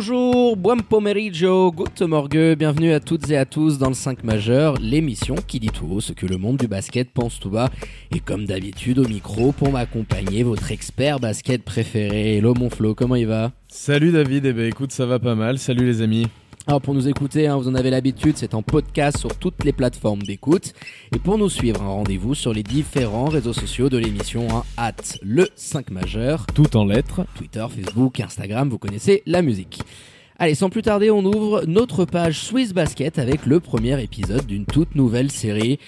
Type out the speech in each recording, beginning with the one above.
Bonjour, buon pomeriggio, good morgue, bienvenue à toutes et à tous dans le 5 majeur, l'émission qui dit tout haut ce que le monde du basket pense tout bas. Et comme d'habitude au micro pour m'accompagner, votre expert basket préféré. Hello mon Flo, comment il va? Salut David, eh ben écoute, ça va pas mal. Salut les amis. Alors pour nous écouter, hein, vous en avez l'habitude, c'est en podcast sur toutes les plateformes d'écoute. Et pour nous suivre, un rendez-vous sur les différents réseaux sociaux de l'émission, hein, at le 5 majeur, Tout en lettres. Twitter, Facebook, Instagram, vous connaissez la musique. Allez, sans plus tarder, on ouvre notre page Swiss Basket avec le premier épisode d'une toute nouvelle série.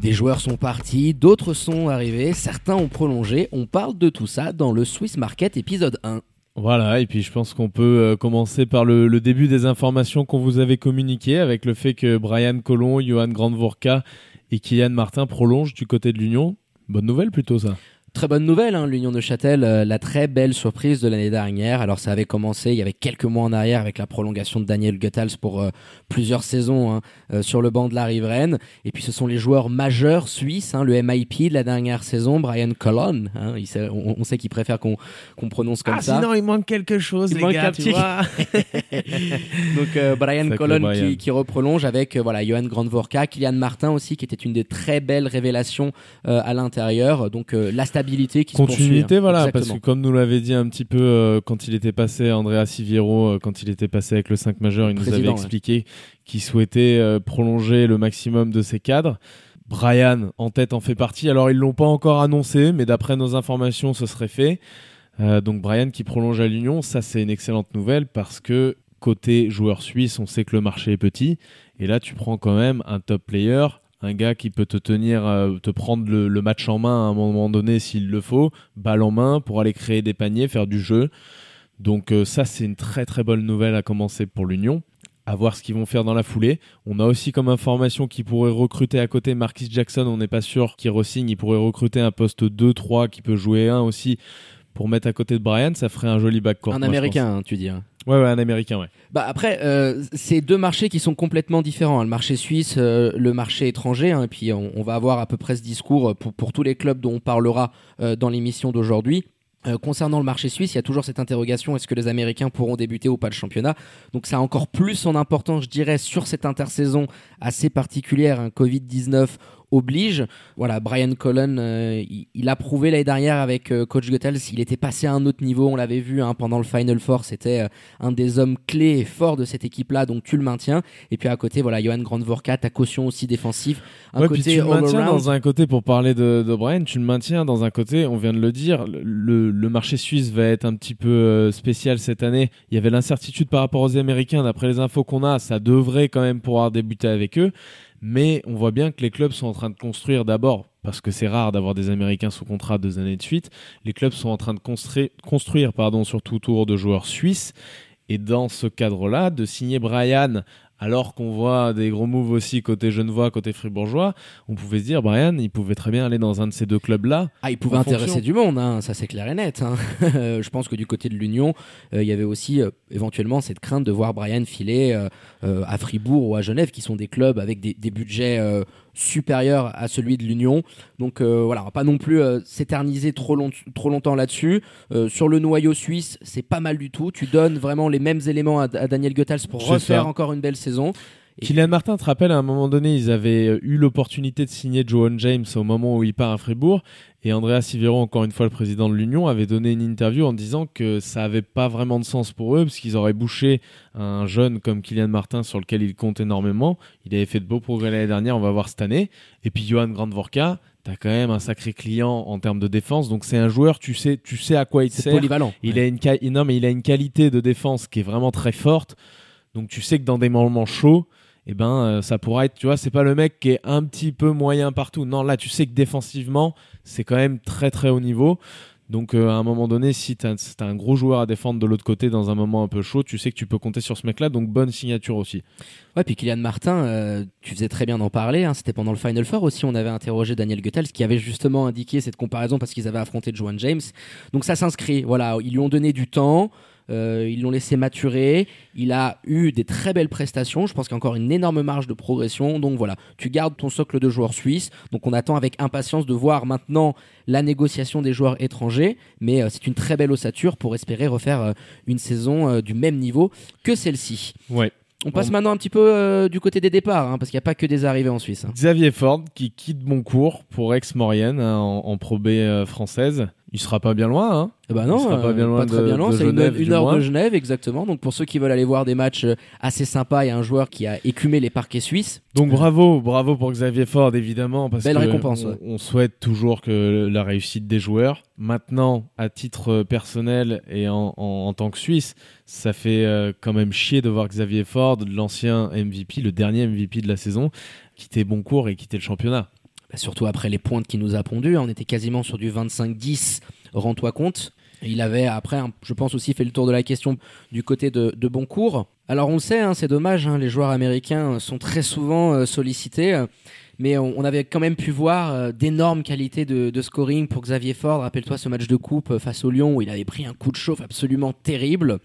Des joueurs sont partis, d'autres sont arrivés, certains ont prolongé. On parle de tout ça dans le Swiss Market épisode 1. Voilà, et puis je pense qu'on peut euh, commencer par le, début des informations qu'on vous avait communiquées avec le fait que Brian Colon, Johan Grandvorka et Kylian Martin prolongent du côté de l'Union. Bonne nouvelle plutôt ça. Très bonne nouvelle, hein, l'Union de Châtel, euh, la très belle surprise de l'année dernière. Alors ça avait commencé il y avait quelques mois en arrière avec la prolongation de Daniel Goethals pour euh, plusieurs saisons hein, euh, sur le banc de la riveraine. Et puis ce sont les joueurs majeurs suisses, hein, le MIP de la dernière saison, Brian Colon. hein, il sait- on, on sait qu'il préfère qu'on prononce comme ça. il manque quelque chose, Il manque un petit- Donc euh, Brian Sacré Colon Brian. qui, qui reprolonge avec euh, voilà Johan Grandvorka, Kylian Martin aussi qui était une des très belles révélations euh, à l'intérieur. Donc euh, la stabilité qui Continuité, hein. voilà, Exactement. parce que comme nous l'avait dit un petit peu euh, quand il était passé, Andrea Siviero, euh, quand il était passé avec le 5 majeur, il nous avait ouais. expliqué qu'il souhaitait euh, prolonger le maximum de ses cadres. Brian en tête en fait partie. Alors ils l'ont pas encore annoncé, mais d'après nos informations, ce serait fait. Donc Brian qui prolonge à l'Union, ça c'est une excellente nouvelle parce que côté joueur suisse, on sait que le marché est petit. Et là, tu prends quand même un top player, un gars qui peut te tenir, euh, te prendre le, le match en main à un moment donné s'il le faut, balle en main pour aller créer des paniers, faire du jeu. Donc euh, ça, c'est une très très bonne nouvelle à commencer pour l'Union. À voir ce qu'ils vont faire dans la foulée. On a aussi comme information qu'ils pourraient recruter à côté Marquis Jackson. On n'est pas sûr qu'il re-signe. Ils pourraient recruter un poste 2-3 qui peut jouer un aussi pour mettre à côté de Brian. Ça ferait un joli backcourt. Un moi, américain, hein, tu dis. hein. Ouais, un américain, ouais. Bah après, euh, c'est deux marchés qui sont complètement différents. hein. Le marché suisse, euh, le marché étranger. hein, et puis on, va avoir à peu près ce discours pour, pour tous les clubs dont on parlera euh, dans l'émission d'aujourd'hui. Euh, concernant le marché suisse, il y a toujours cette interrogation est-ce que les Américains pourront débuter ou pas le championnat? Donc ça a encore plus son importance, je dirais, sur cette intersaison assez particulière. Un Covid-19 oblige. Voilà, Brian Cullen, euh, il, il a prouvé l'année dernière avec euh, Coach Goethals, il était passé à un autre niveau, on l'avait vu hein, pendant le Final Four, c'était euh, un des hommes clés et forts de cette équipe-là, donc tu le maintiens. Et puis à côté, voilà, Johan Grandvorka, ta caution aussi défensive, un ouais, puis côté tu le maintiens dans un côté, pour parler de, de Brian, tu le maintiens dans un côté, on vient de le dire, le, le marché suisse va être un petit peu spécial cette année. Il y avait l'incertitude par rapport aux Américains, d'après les infos qu'on a, ça devrait quand même pouvoir débuter avec eux. Mais on voit bien que les clubs sont en train de construire d'abord, parce que c'est rare d'avoir des Américains sous contrat deux années de suite, les clubs sont en train de construire, construire pardon, surtout autour de joueurs suisses. Et dans ce cadre-là, de signer Brian, alors qu'on voit des gros moves aussi côté Genevois, côté Fribourgeois, on pouvait se dire, Brian, il pouvait très bien aller dans un de ces deux clubs-là. Ah, il pouvait intéresser fonction. du monde, hein, ça c'est clair et net. hein. Je pense que du côté de l'Union, euh, il y avait aussi euh, éventuellement cette crainte de voir Brian filer euh, euh, à Fribourg ou à Genève, qui sont des clubs avec des, des budgets supérieurs à celui de l'Union. Donc euh, voilà, on va pas non plus euh, s'éterniser trop, long- trop longtemps là-dessus. Euh, sur le noyau suisse, c'est pas mal du tout. Tu donnes vraiment les mêmes éléments à, à Daniel Goethals pour refaire ça. encore une belle saison. Et- Kylian Martin, te rappelle, à un moment donné, ils avaient euh, eu l'opportunité de signer Johan James au moment où il part à Fribourg. Et Andrea Sivero, encore une fois le président de l'Union, avait donné une interview en disant que ça avait pas vraiment de sens pour eux, parce qu'ils auraient bouché un jeune comme Kylian Martin sur lequel ils comptent énormément. Il avait fait de beaux progrès l'année dernière, on va voir cette année. Et puis Johan Grandvorka, t'as quand même un sacré client en termes de défense. Donc c'est un joueur, tu sais, tu sais à quoi il C'est sert. polyvalent. Il Ouais. a une qua- non, mais il a une qualité de défense qui est vraiment très forte. Donc tu sais que dans des moments chauds, eh ben euh, ça pourra être, tu vois, c'est pas le mec qui est un petit peu moyen partout. Non, là tu sais que défensivement, c'est quand même très très haut niveau. Donc euh, à un moment donné, si tu as, un gros joueur à défendre de l'autre côté dans un moment un peu chaud, tu sais que tu peux compter sur ce mec-là. Donc bonne signature aussi. Ouais, puis Kylian Martin, euh, tu faisais très bien d'en parler. Hein, C'était pendant le Final Four aussi. On avait interrogé Daniel Goethals qui avait justement indiqué cette comparaison parce qu'ils avaient affronté Joan James. Donc ça s'inscrit. Voilà, ils lui ont donné du temps. Euh, ils l'ont laissé maturer. Il a eu des très belles prestations. Je pense qu'il y a encore une énorme marge de progression. Donc voilà, tu gardes ton socle de joueurs suisses. Donc on attend avec impatience de voir maintenant la négociation des joueurs étrangers. Mais euh, c'est une très belle ossature pour espérer refaire euh, une saison du même niveau que celle-ci. Ouais. On passe maintenant un petit peu du côté des départs, hein, parce qu'il n'y a pas que des arrivées en Suisse. Hein. Xavier Ford qui quitte Boncourt pour Aix-Maurienne hein, en, en, Pro B française. Il sera pas bien loin, hein bah non, sera pas bien loin très bien loin. C'est une, heure de Genève, exactement. Donc pour ceux qui veulent aller voir des matchs euh, assez sympas, il y a un joueur qui a écumé les parquets suisses. Donc bravo, bravo pour Xavier Ford, évidemment, parce Belle que récompense. On, souhaite toujours que la réussite des joueurs. Maintenant, à titre personnel et en, en, tant que Suisse, ça fait euh, quand même chier de voir Xavier Ford, l'ancien MVP, le dernier MVP de la saison, quitter Boncourt et quitter le championnat. Bah, surtout après les pointes qu'il nous a pondues. On était quasiment sur du 25-10, rends-toi compte. il avait après, je pense aussi, fait le tour de la question du côté de, de Boncourt. Alors on le sait, hein, c'est dommage, hein, les joueurs américains sont très souvent euh, sollicités. mais on, avait quand même pu voir euh, d'énormes qualités de, de, scoring pour Xavier Ford. Rappelle-toi ce match de coupe euh, face au Lyon où il avait pris un coup de chauffe absolument terrible.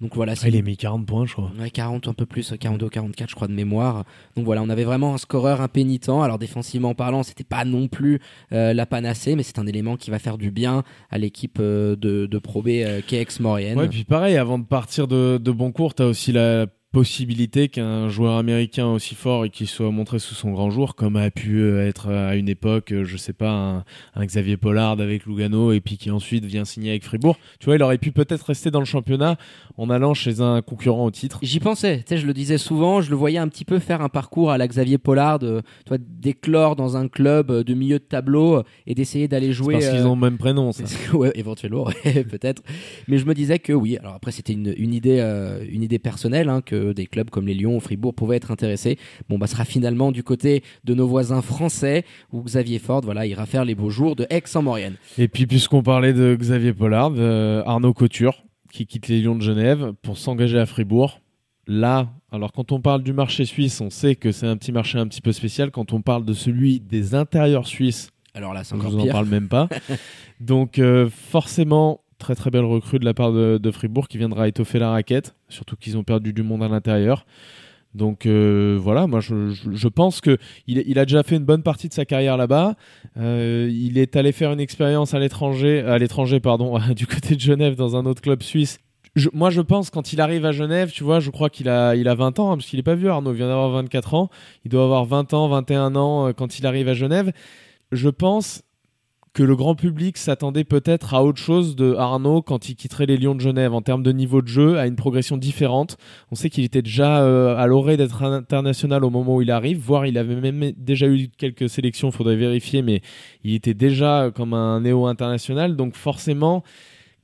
Donc voilà, il a mis 40 points, je crois. Ouais, 40, un peu plus, 42, 44, je crois, de mémoire. Donc voilà, on avait vraiment un scoreur impénitent. Alors défensivement parlant, c'était pas non plus euh, la panacée, mais c'est un élément qui va faire du bien à l'équipe euh, de, de Pro B euh, KX Maurienne. Ouais, puis pareil, avant de partir de, de Boncourt, t'as aussi la possibilité qu'un joueur américain aussi fort et qui soit montré sous son grand jour, comme a pu euh, être à une époque, euh, je sais pas, un, Xavier Pollard avec Lugano et puis qui ensuite vient signer avec Fribourg. Tu vois, il aurait pu peut-être rester dans le championnat en allant chez un concurrent au titre. J'y pensais, tu sais, je le disais souvent, je le voyais un petit peu faire un parcours à la Xavier Pollard, toi, d'éclore dans un club de milieu de tableau et d'essayer d'aller jouer. Parce qu'ils ont le même prénom, ça. ouais, éventuellement, peut-être. Mais je me disais que oui. Alors après, c'était une, une idée, euh, une idée personnelle, hein, que des clubs comme les Lyon ou Fribourg pouvaient être intéressés. Bon, bah, sera finalement du côté de nos voisins français où Xavier Ford, voilà, ira faire les beaux jours de Aix en Maurienne. Et puis, puisqu'on parlait de Xavier Pollard, euh, Arnaud Couture, qui quitte les Lions de Genève pour s'engager à Fribourg. Là, alors quand on parle du marché suisse, on sait que c'est un petit marché un petit peu spécial. Quand on parle de celui des intérieurs suisses, alors là, c'est encore je vous en parle même pas. Donc euh, forcément, Très très belle recrue de la part de, Fribourg qui viendra étoffer la raquette, surtout qu'ils ont perdu du monde à l'intérieur. Donc euh, voilà, moi je, pense que il, a déjà fait une bonne partie de sa carrière là-bas. Euh, il est allé faire une expérience à l'étranger, à l'étranger pardon, du côté de Genève dans un autre club suisse. moi je pense quand il arrive à Genève, tu vois, je crois qu'il a, il a 20 ans, hein, parce qu'il n'est pas vieux Arnaud, il vient d'avoir 24 ans. Il doit avoir 20 ans, 21 ans euh, quand il arrive à Genève. Je pense que le grand public s'attendait peut-être à autre chose de Arnaud quand il quitterait les Lions de Genève en termes de niveau de jeu, à une progression différente. On sait qu'il était déjà euh, à l'orée d'être international au moment où il arrive, voire il avait même déjà eu quelques sélections, faudrait vérifier, mais il était déjà comme un néo-international, donc forcément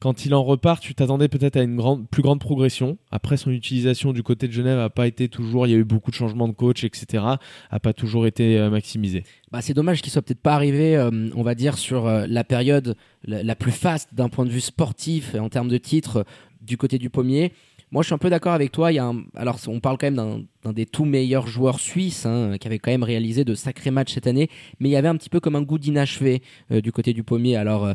quand il en repart, tu t'attendais peut-être à une plus grande progression. Après, son utilisation du côté de Genève n'a pas été toujours. Il y a eu beaucoup de changements de coach, etc. A pas toujours été euh, maximisé. Bah, c'est dommage qu'il soit peut-être pas arrivé, euh, on va dire, sur euh, la période la, plus faste d'un point de vue sportif en termes de titres du côté du pommier. Moi, je suis un peu d'accord avec toi. Il y a Alors, on parle quand même d'un des tout meilleurs joueurs suisses hein, qui avait quand même réalisé de sacrés matchs cette année, mais il y avait un petit peu comme un goût d'inachevé du côté du pommier. Alors,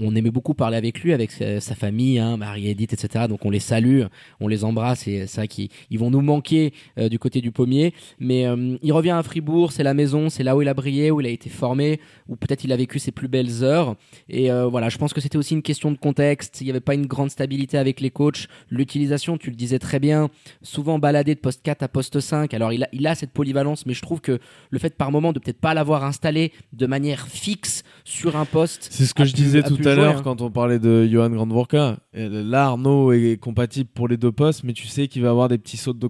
on, aimait beaucoup parler avec lui, avec sa, famille, hein, Marie-Edith, etc. Donc on les salue, on les embrasse et c'est vrai qu'ils vont nous manquer euh, du côté du pommier. Mais euh, il revient à Fribourg, c'est la maison, c'est là où il a brillé, où il a été formé, où peut-être il a vécu ses plus belles heures. Et euh, voilà, je pense que c'était aussi une question de contexte. Il n'y avait pas une grande stabilité avec les coachs. L'utilisation, tu le disais très bien, souvent baladé de poste 4 à poste 5. Alors il a, il a cette polyvalence, mais je trouve que le fait par moment de peut-être pas l'avoir installé de manière fixe sur un poste. C'est ce que je disais tout à l'heure hein. quand on parlait de Johan Grandvorka. Là, Arnaud est compatible pour les deux postes, mais tu sais qu'il va avoir des petits sauts de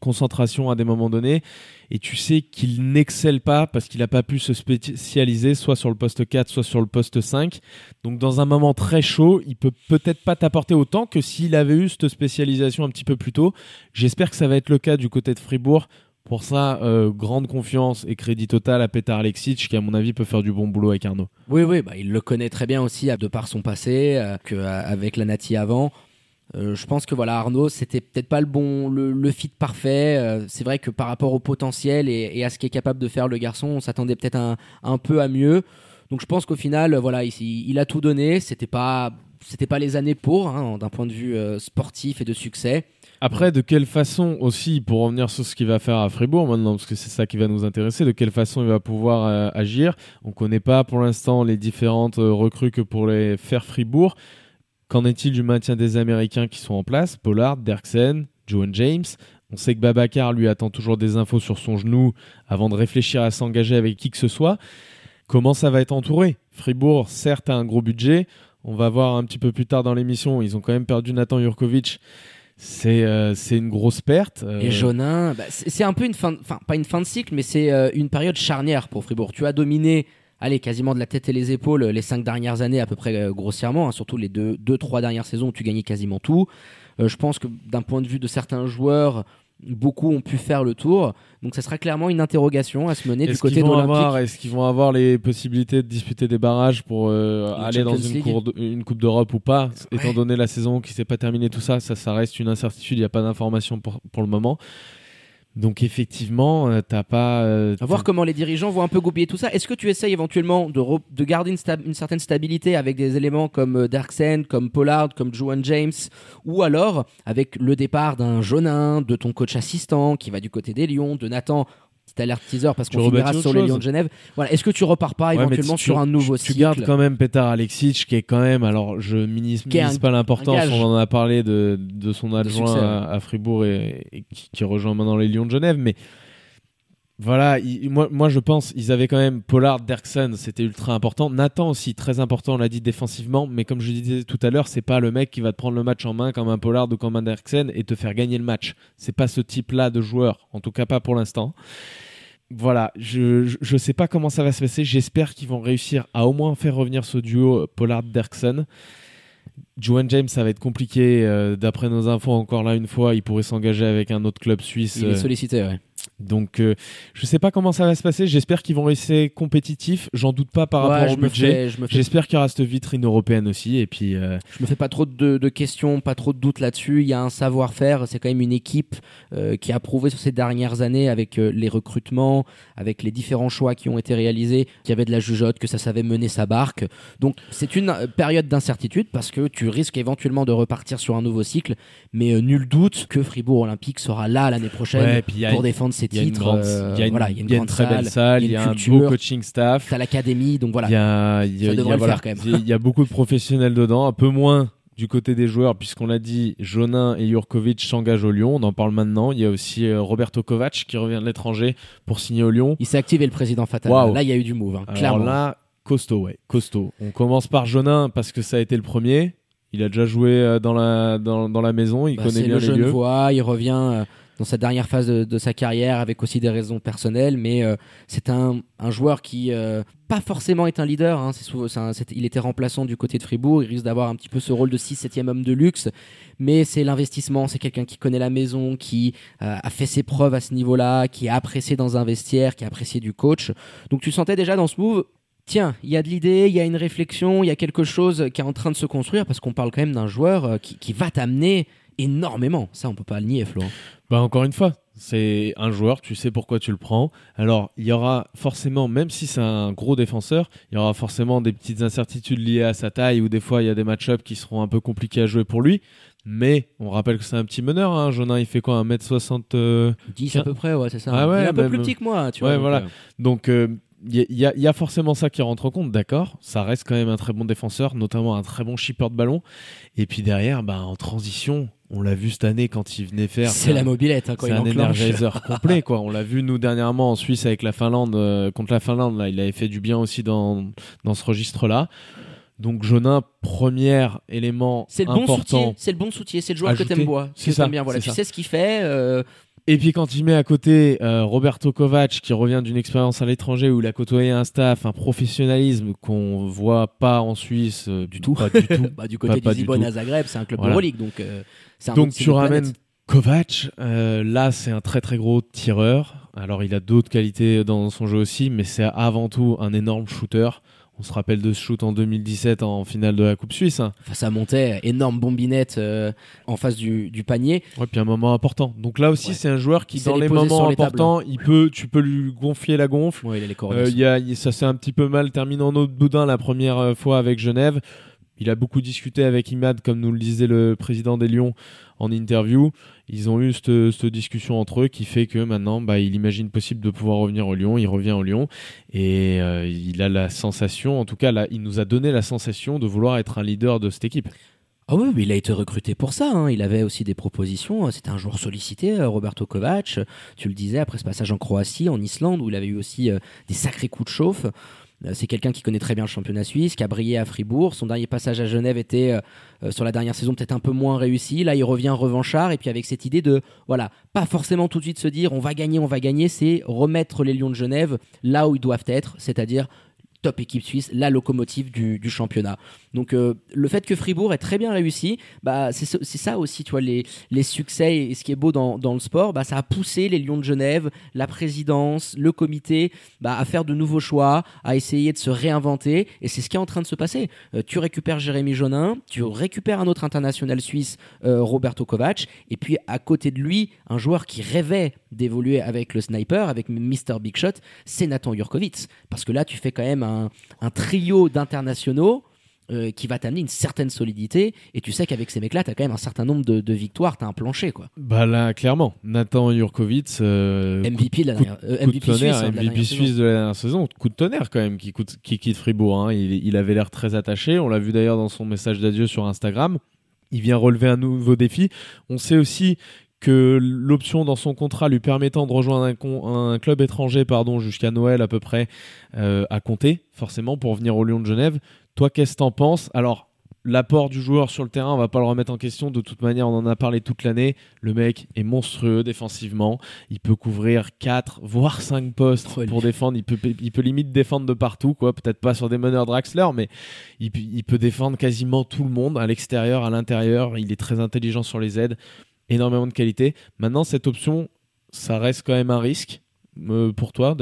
concentration à des moments donnés. Et tu sais qu'il n'excelle pas parce qu'il n'a pas pu se spécialiser soit sur le poste 4, soit sur le poste 5. Donc, dans un moment très chaud, il peut peut-être pas t'apporter autant que s'il avait eu cette spécialisation un petit peu plus tôt. J'espère que ça va être le cas du côté de Fribourg Pour ça, euh, grande confiance et crédit total à Petar Alexic, qui à mon avis peut faire du bon boulot avec Arnaud. Oui, oui, bah, il le connaît très bien aussi de par son passé, euh, que, avec la Nati avant. Euh, je pense que voilà Arnaud, c'était peut-être pas le bon, le, fit parfait. C'est vrai que par rapport au potentiel et, à ce qu'est capable de faire le garçon, on s'attendait peut-être un, peu à mieux. Donc je pense qu'au final, voilà, il, il a tout donné. C'était pas, c'était pas les années pour, hein, d'un point de vue sportif et de succès. Après, de quelle façon aussi, pour revenir sur ce qu'il va faire à Fribourg maintenant, parce que c'est ça qui va nous intéresser, de quelle façon il va pouvoir euh, agir? On connaît pas pour l'instant les différentes euh, recrues que pour les faire Fribourg. Qu'en est-il du maintien des Américains qui sont en place? Pollard, Derksen, Joan James on sait que Babacar lui attend toujours des infos sur son genou avant de réfléchir à s'engager avec qui que ce soit. Comment ça va être entouré? Fribourg, certes, a un gros budget. On va voir un petit peu plus tard dans l'émission. Ils ont quand même perdu Nathan Jurkovic. C'est euh, une grosse perte. Euh, Et Jonin, bah, c'est un peu une fin, enfin pas une fin de cycle, mais c'est euh, une période charnière pour Fribourg. Tu as dominé, allez, quasiment de la tête et les épaules les cinq dernières années à peu près euh, grossièrement, hein, surtout les deux, deux, trois dernières saisons où tu gagnais quasiment tout. Euh, je pense que d'un point de vue de certains joueurs, beaucoup ont pu faire le tour. Donc ça sera clairement une interrogation à se mener du côté de l'Olympique. est-ce qu'ils vont avoir les possibilités de disputer des barrages pour euh, aller dans une, League. cour de- une coupe d'Europe ou pas? Étant donné la saison qui s'est pas terminée, tout ça, ça, ça reste une incertitude. Il n'y a pas d'information pour, pour le moment. Donc effectivement, euh, t'as pas. euh, À voir comment les dirigeants vont un peu goupiller tout ça. Est-ce que tu essayes éventuellement de, re- de garder une, sta- une certaine stabilité avec des éléments comme euh, Darksen, comme Pollard, comme Joan James, ou alors avec le départ d'un Jonin, de ton coach assistant qui va du côté des Lions, de Nathan, petit alerte teaser parce Tu qu'on rebâtis sur les. Lions de Genève. Voilà. Est-ce que tu repars pas Ouais, éventuellement tu- sur un nouveau tu, tu cycle gardes quand même Petar Alexic qui est quand même alors je minimise pas l'importance on en a parlé de, de son adjoint succès, à, à Fribourg et, et qui, qui rejoint maintenant les Lions de Genève mais voilà il- moi, moi je pense ils avaient quand même Pollard Derksen c'était ultra important Nathan aussi très important on l'a dit défensivement mais comme je disais tout à l'heure c'est pas le mec qui va te prendre le match en main comme un Pollard ou comme un Derksen et te faire gagner le match c'est pas ce type là de joueur en tout cas pas pour l'instant voilà, je, je, sais pas comment ça va se passer. J'espère qu'ils vont réussir à au moins faire revenir ce duo Pollard-Derksen. Joan James, ça va être compliqué. euh, D'après nos infos, encore là une fois, il pourrait s'engager avec un autre club suisse. Il est euh, sollicité, ouais. Donc, euh, je sais pas comment ça va se passer. J'espère qu'ils vont rester compétitifs. J'en doute pas par Ouais, rapport au budget. fais- je J'espère qu'il y aura cette vitrine européenne aussi. Et puis, euh, Je me fais pas trop de, de questions, pas trop de doutes là-dessus. Il y a un savoir-faire. C'est quand même une équipe euh, qui a prouvé sur ces dernières années avec euh, les recrutements, avec les différents choix qui ont été réalisés, qu'il y avait de la jugeote, que ça savait mener sa barque. Donc c'est une période d'incertitude parce que tu risques éventuellement de repartir sur un nouveau cycle. Mais nul doute que Fribourg Olympique sera là l'année prochaine ouais, pour défendre ses titres. euh, il y a une, voilà, il y a une il y a une grande très belle salle, il y a, un beau coaching staff. T'as l'académie, donc voilà. Il y a, y a- Ça y le voilà, faire, quand même. Il y a beaucoup de professionnels dedans, un peu moins du côté des joueurs, puisqu'on l'a dit, Jonin et Jurkovic s'engagent au Lyon. On en parle maintenant. Il y a aussi euh, Roberto Kovac qui revient de l'étranger pour signer au Lyon. Il s'est activé le président Fatal. Là, il y a eu du move, hein, Alors clairement. là, costaud, ouais, costaud. On commence par Jonin parce que ça a été le premier. Il a déjà joué euh, dans la, dans, dans la maison, il Bah, connaît bien le les jeune lieux. voix, il revient euh, dans sa dernière phase de, sa carrière avec aussi des raisons personnelles, mais euh, c'est un, joueur qui euh, pas forcément est un leader. hein, il était remplaçant du côté de Fribourg, il risque d'avoir un petit peu ce rôle de 6-7e homme de luxe, mais c'est l'investissement, c'est quelqu'un qui connaît la maison, qui euh, a fait ses preuves à ce niveau-là, qui est apprécié dans un vestiaire, qui est apprécié du coach. Donc tu sentais déjà dans ce move. Tiens, il y a de l'idée, il y a une réflexion, il y a quelque chose qui est en train de se construire parce qu'on parle quand même d'un joueur qui va t'amener énormément. Ça, on peut pas le nier, Flo. Bah encore une fois, c'est un joueur, tu sais pourquoi tu le prends. Alors, il y aura forcément, même si c'est un gros défenseur, il y aura forcément des petites incertitudes liées à sa taille ou des fois il y a des match-ups qui seront un peu compliqués à jouer pour lui. Mais on rappelle que c'est un petit meneur, hein. Jonin il fait quoi 1m60 euh, 10 à peu près, ouais, c'est ça. Ah ouais, il est un peu même- plus petit que moi, tu Ouais, vois. donc, voilà. euh, Donc euh, y, y il y a forcément ça qui rentre en compte, d'accord. Ça reste quand même un très bon défenseur, notamment un très bon shipper de ballon. Et puis derrière, bah, en transition, on l'a vu cette année quand il venait faire. c'est la mobilette hein, quand C'est il un energizer complet, quoi. On l'a vu nous dernièrement en Suisse avec la Finlande, euh, contre la Finlande. Là, il avait fait du bien aussi dans dans ce registre-là. Donc Jonin, premier élément C'est le bon soutien, important. c'est le bon soutien, c'est le joueur Ajouter. que t'aimes bien. Voilà. Tu ça. sais ce qu'il fait. euh, Et puis quand il met à côté euh, Roberto Kovac qui revient d'une expérience à l'étranger où il a côtoyé un staff, un professionnalisme qu'on voit pas en Suisse euh, du tout. Pas du tout. bah, du côté Pas- du à Zagreb, c'est un club Voilà. Euroleague, donc euh, un Donc tu ramènes. Kovac, là c'est un très très gros tireur. Alors, il a d'autres qualités dans son jeu aussi, mais c'est avant tout un énorme shooter. On se rappelle de ce shoot en 2017 en finale de la Coupe Suisse. hein. Enfin, ça montait, énorme bombinette euh, en face du, du panier. Ouais, puis un moment important. Donc là aussi, Ouais. c'est un joueur qui, Il dans les moments les importants, il peut, tu peux lui gonfler la gonfle. Ouais, il a les Euh, y a- ça s'est un petit peu mal terminé en autre boudin la première euh, fois avec Genève. Il a beaucoup discuté avec Imad, comme nous le disait le président des Lions en interview. Ils ont eu cette, discussion entre eux qui fait que maintenant, bah, il imagine possible de pouvoir revenir au Lyon. Il revient au Lyon et euh, il a la sensation, en tout cas, il nous a donné la sensation de vouloir être un leader de cette équipe. Ah oui, mais il a été recruté pour ça. hein. Il avait aussi des propositions. C'était un joueur sollicité, euh, Roberto Kovac. Tu le disais après ce passage en Croatie, en Islande, où il avait eu aussi euh, des sacrés coups de chauffe. Euh, C'est quelqu'un qui connaît très bien le championnat suisse, qui a brillé à Fribourg. Son dernier passage à Genève était euh, euh, sur la dernière saison peut-être un peu moins réussi. Là, il revient revanchard et puis avec cette idée de voilà, pas forcément tout de suite se dire on va gagner, on va gagner, c'est remettre les Lions de Genève là où ils doivent être, c'est-à-dire top équipe suisse, la locomotive du, du championnat. Donc euh, le fait que Fribourg ait très bien réussi, bah, c'est ce- c'est ça aussi, tu vois, les, les succès et ce qui est beau dans, dans le sport, bah, ça a poussé les Lions de Genève, la présidence, le comité, bah, à faire de nouveaux choix, à essayer de se réinventer, et c'est ce qui est en train de se passer. Euh, tu récupères Jérémy Jonin, tu récupères un autre international suisse, euh, Roberto Kovac, et puis à côté de lui, un joueur qui rêvait d'évoluer avec le sniper, avec Mr. Big Shot, c'est Nathan Jurkovic. Parce que là, tu fais quand même un, un trio d'internationaux euh, qui va t'amener une certaine solidité. Et tu sais qu'avec ces mecs-là, tu as quand même un certain nombre de, de victoires, tu as un plancher. quoi. Bah là, clairement, Nathan Jurkovic, euh, MVP, de la coup de- dernière- euh, de MVP tonnerre, suisse. hein, de la MVP suisse saison. de la dernière saison. Coup de tonnerre quand même qui, coûte- qui quitte Fribourg. hein. Il, il avait l'air très attaché. On l'a vu d'ailleurs dans son message d'adieu sur Instagram. Il vient relever un nouveau défi. On sait aussi que l'option dans son contrat lui permettant de rejoindre un, con- un club étranger pardon, jusqu'à Noël à peu près euh, a compté forcément pour venir au Lyon de Genève. Toi, qu'est-ce que t'en penses? Alors, l'apport du joueur sur le terrain, on va pas le remettre en question. De toute manière, on en a parlé toute l'année. Le mec est monstrueux défensivement. Il peut couvrir 4, voire 5 postes pour lui. défendre. Il peut, il peut limite défendre de partout, quoi. Peut-être pas sur des meneurs Draxler, mais il peut défendre quasiment tout le monde, à l'extérieur, à l'intérieur. Il est très intelligent sur les aides. Énormément de qualité. Maintenant, cette option, ça reste quand même un risque euh, pour toi.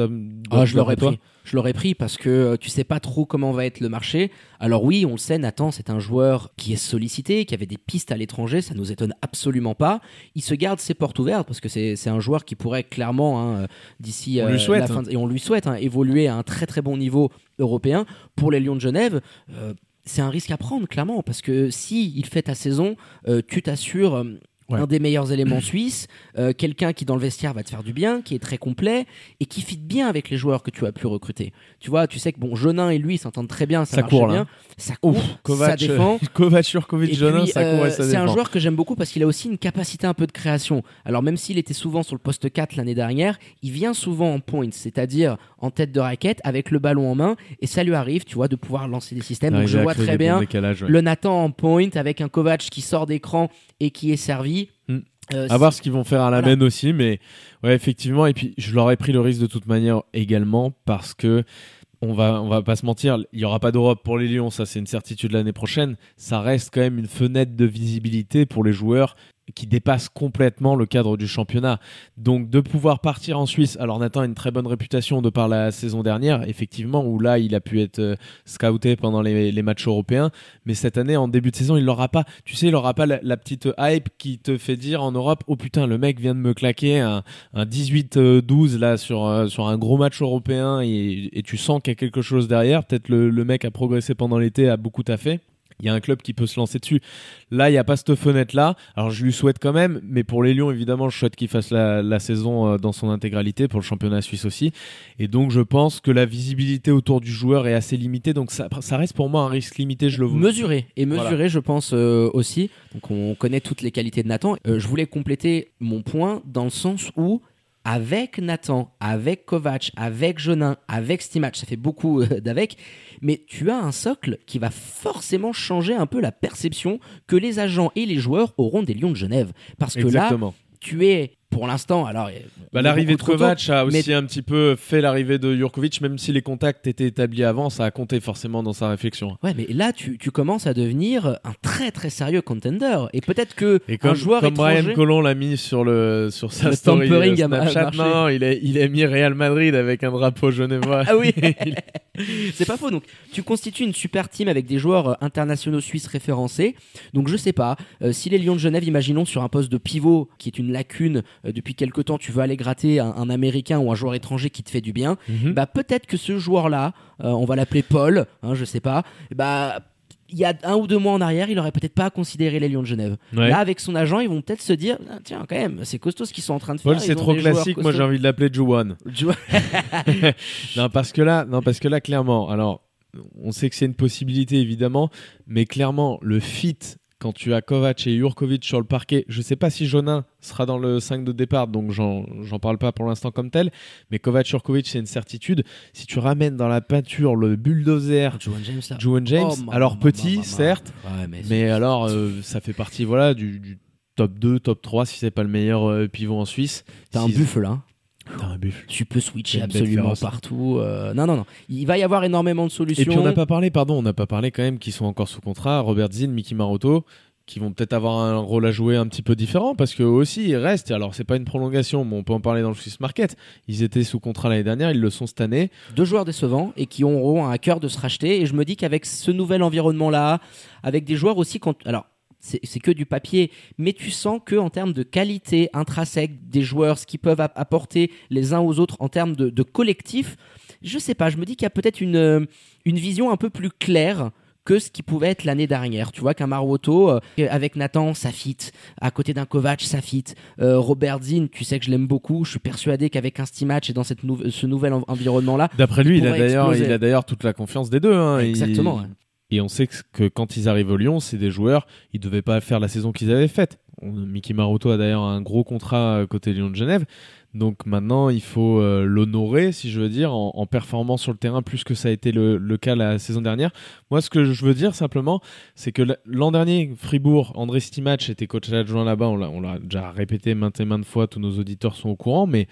Ah, je l'aurais pris. Je l'aurais pris parce que euh, tu sais pas trop comment va être le marché. Alors oui, on le sait, Nathan, c'est un joueur qui est sollicité, qui avait des pistes à l'étranger, ça nous étonne absolument pas. Il se garde ses portes ouvertes parce que c'est un joueur qui pourrait clairement, hein, euh, d'ici euh, la fin hein. de- et on lui souhaite, hein, évoluer à un très très bon niveau européen. Pour les Lions de Genève, euh, c'est un risque à prendre, clairement, parce que si il fait ta saison, euh, tu t'assures... euh, Ouais. Un des meilleurs éléments suisses, euh, quelqu'un qui dans le vestiaire va te faire du bien, qui est très complet et qui fit bien avec les joueurs que tu as pu recruter. Tu vois, tu sais que bon, Jonin et lui s'entendent très bien, ça, Ça marche court, là. bien, ça court, Ouf, ça Kovac, défend. Kovac, Et Jonin, puis, ça court et euh, ça c'est un défend. joueur que j'aime beaucoup parce qu'il a aussi une capacité un peu de création. Alors même s'il était souvent sur le poste 4 l'année dernière, il vient souvent en point, c'est-à-dire en tête de raquette avec le ballon en main et ça lui arrive, tu vois, de pouvoir lancer des systèmes. Donc je vois très bien ouais. le Nathan en point avec un Kovac qui sort d'écran et qui est servi. Euh, À voir ce qu'ils vont faire à la Voilà. main aussi, mais ouais, effectivement. Et puis, je leur ai pris le risque de toute manière également parce que on va, on va pas se mentir, il y aura pas d'Europe pour les Lions, ça c'est une certitude l'année prochaine. Ça reste quand même une fenêtre de visibilité pour les joueurs qui dépasse complètement le cadre du championnat. Donc de pouvoir partir en Suisse, alors Nathan a une très bonne réputation de par la saison dernière, effectivement, où là il a pu être euh, scouté pendant les, matchs européens, mais cette année en début de saison il l'aura pas, tu sais, il aura pas la, petite hype qui te fait dire en Europe, oh putain le mec vient de me claquer un, un 18-12 là sur, euh, sur un gros match européen et, et tu sens qu'il y a quelque chose derrière, peut-être le, le mec a progressé pendant l'été, a beaucoup taffé. Il y a un club qui peut se lancer dessus. Là, il n'y a pas cette fenêtre-là. Alors, je lui souhaite quand même, mais pour les Lions, évidemment, je souhaite qu'il fasse la, la saison euh, dans son intégralité, pour le championnat suisse aussi. Et donc, je pense que la visibilité autour du joueur est assez limitée. Donc, ça, ça reste pour moi un risque limité, je le vois. Mesuré et mesuré, Voilà. je pense euh, aussi. Donc on connaît toutes les qualités de Nathan. Euh, je voulais compléter mon point dans le sens où avec Nathan, avec Kovac, avec Jonin, avec Stimac, ça fait beaucoup euh, d'avec, mais tu as un socle qui va forcément changer un peu la perception que les agents et les joueurs auront des Lions de Genève. Parce que là, tu es pour l'instant, alors. Bah, l'arrivée de Kovac a mais- aussi un petit peu fait l'arrivée de Jurkovic, même si les contacts étaient établis avant, ça a compté forcément dans sa réflexion. Ouais, mais là, tu, tu commences à devenir un très très sérieux contender. Et peut-être que Et comme, un joueur comme étranger. Brian Colon l'a mis sur, le, sur sa Le story euh, Snapchat, non, il a, il a mis Real Madrid avec un drapeau genevois. Ah oui, c'est pas faux. Donc, tu constitues une super team avec des joueurs euh, internationaux suisses référencés. Donc, je sais pas euh, si les Lions de Genève, imaginons sur un poste de pivot qui est une lacune depuis quelque temps, tu veux aller gratter un, un américain ou un joueur étranger qui te fait du bien. Mhm. Bah peut-être que ce joueur-là, euh, on va l'appeler Paul, hein, je sais pas. Bah il y a un ou deux mois en arrière, il aurait peut-être pas considéré les Lions de Genève. Ouais. Là, avec son agent, ils vont peut-être se dire, Ah, tiens, quand même, c'est costaud ce qu'ils sont en train de faire. Paul, c'est trop classique. Moi, j'ai envie de l'appeler Juwan. non, parce que là, non, parce que là, clairement, alors, on sait que c'est une possibilité évidemment, mais clairement, le fit quand tu as Kovac et Jurkovic sur le parquet, je sais pas si Jonin sera dans le 5 de départ, donc j'en parle pas pour l'instant comme tel, mais Kovac Jurkovic c'est une certitude. Si tu ramènes dans la peinture le bulldozer James, là. Juwan James, Oh, maman, alors petit certes, Ouais, mais, mais alors euh, ça fait partie voilà du, du top 2, top 3 si c'est pas le meilleur euh, pivot en Suisse. t'as un buffle, hein. Tu peux switcher absolument partout. euh, Non, non, non. Il va y avoir énormément de solutions. Et puis on n'a pas parlé, pardon, on n'a pas parlé quand même qui sont encore sous contrat, Robert Zinn, Mickey Maroto, qui vont peut-être avoir un rôle à jouer un petit peu différent parce que aussi ils restent. Alors c'est pas une prolongation, mais on peut en parler dans le Swiss Market. Ils étaient sous contrat l'année dernière, ils le sont cette année. deux joueurs décevants et qui auront un cœur de se racheter. Et je me dis qu'avec ce nouvel environnement-là, avec des joueurs aussi, quand, alors c'est que du papier, mais tu sens que en termes de qualité intrinsèque des joueurs, ce qu'ils peuvent app- apporter les uns aux autres en termes de, de collectif, je sais pas. Je me dis qu'il y a peut-être une euh, une vision un peu plus claire que ce qui pouvait être l'année dernière. Tu vois qu'un Maroto euh, avec Nathan, ça fit. À côté d'un Kovac, ça fit. Euh, Robert Zinn, tu sais que je l'aime beaucoup. Je suis persuadé qu'avec un Match et dans cette nou- ce nouvel en- environnement-là, D'après lui, il il a d'ailleurs toute la confiance des deux. hein. Il- Exactement. ouais. Et on sait que, quand ils arrivent au Lyon, c'est des joueurs, ils devaient pas faire la saison qu'ils avaient faite. Mickey Maroto a d'ailleurs un gros contrat euh, côté Lyon de Genève. Donc maintenant, il faut euh, l'honorer, si je veux dire, en, performant sur le terrain plus que ça a été le, cas la saison dernière. Moi, ce que je veux dire simplement, c'est que l'an dernier, Fribourg, André Stimatch était coach adjoint là-bas. On l'a déjà répété maintes et maintes fois, tous nos auditeurs sont au courant, mais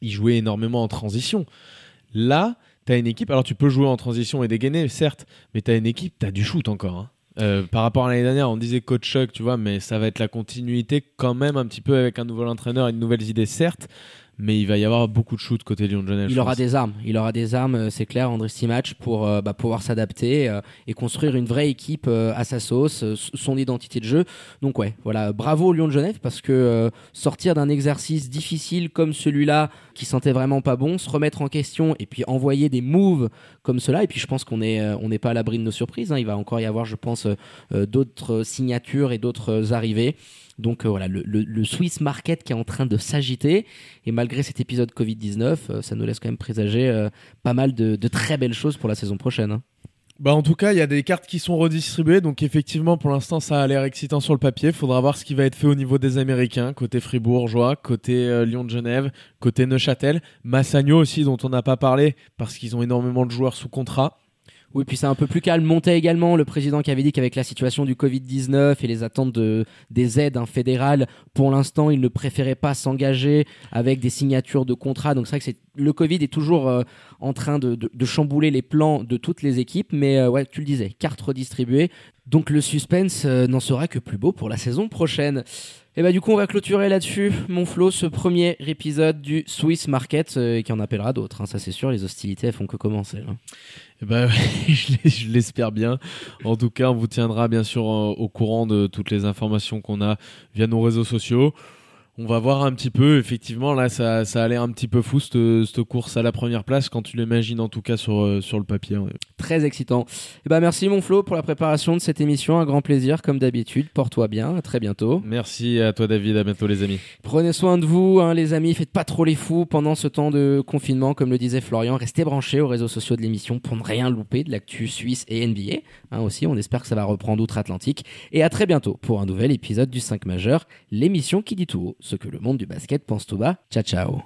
il jouait énormément en transition. Là, une équipe, alors tu peux jouer en transition et dégainer, certes, mais tu une équipe, tu as du shoot encore. hein. Euh, par rapport à l'année dernière, on disait coach Chuck, tu vois, mais ça va être la continuité quand même un petit peu avec un nouvel entraîneur et de nouvelles idées, certes, mais il va y avoir beaucoup de shoot côté Lyon de Genève. Il aura pense. des armes, il aura des armes, euh, c'est clair, André Stimatch, pour euh, bah, pouvoir s'adapter euh, et construire une vraie équipe euh, à sa sauce, son identité de jeu. Donc ouais, voilà, bravo Lyon de Genève parce que sortir d'un exercice difficile comme celui-là, qui sentait vraiment pas bon, se remettre en question et puis envoyer des moves comme cela. Et puis je pense qu'on est, on n'est pas à l'abri de nos surprises. hein. Il va encore y avoir, je pense, d'autres signatures et d'autres arrivées. Donc euh, voilà, le, Swiss market qui est en train de s'agiter. Et malgré cet épisode Covid-19, euh, ça nous laisse quand même présager euh, pas mal de, très belles choses pour la saison prochaine. hein. Bah en tout cas, il y a des cartes qui sont redistribuées, donc effectivement, pour l'instant, ça a l'air excitant sur le papier. Faudra voir ce qui va être fait au niveau des Américains, côté Fribourgeois, côté Lyon de Genève, côté Neuchâtel, Massagno aussi, dont on n'a pas parlé, parce qu'ils ont énormément de joueurs sous contrat. Oui, puis c'est un peu plus calme. Montait également le président qui avait dit qu'avec la situation du Covid-19 et les attentes de, des aides hein, fédérales, pour l'instant, il ne préférait pas s'engager avec des signatures de contrats. Donc c'est vrai que le Covid est toujours euh, en train de, de- de chambouler les plans de toutes les équipes. Mais euh, ouais, tu le disais, cartes redistribuées. Donc le suspense euh, n'en sera que plus beau pour la saison prochaine. Et bah du coup on va clôturer là-dessus, mon Flo, ce premier épisode du Swiss Market euh, et qui en appellera d'autres. hein, ça c'est sûr, les hostilités elles font que commencer. hein. Eh ben, je l'espère bien. En tout cas, on vous tiendra bien sûr au courant de toutes les informations qu'on a via nos réseaux sociaux. On va voir un petit peu, effectivement, là, ça, ça a l'air un petit peu fou, cette, cette course à la première place, quand tu l'imagines en tout cas sur, euh, sur le papier. ouais. Très excitant. Et bah merci mon Flo pour la préparation de cette émission, un grand plaisir comme d'habitude. Porte-toi bien, à très bientôt. Merci à toi, David. À bientôt, les amis. Prenez soin de vous, hein, les amis. Faites pas trop les fous pendant ce temps de confinement, comme le disait Florian. Restez branchés aux réseaux sociaux de l'émission pour ne rien louper de l'actu suisse et NBA. Hein, aussi, on espère que ça va reprendre outre-Atlantique. Et à très bientôt pour un nouvel épisode du 5 majeur, l'émission qui dit tout haut ce que le monde du basket pense tout bas. Ciao ciao.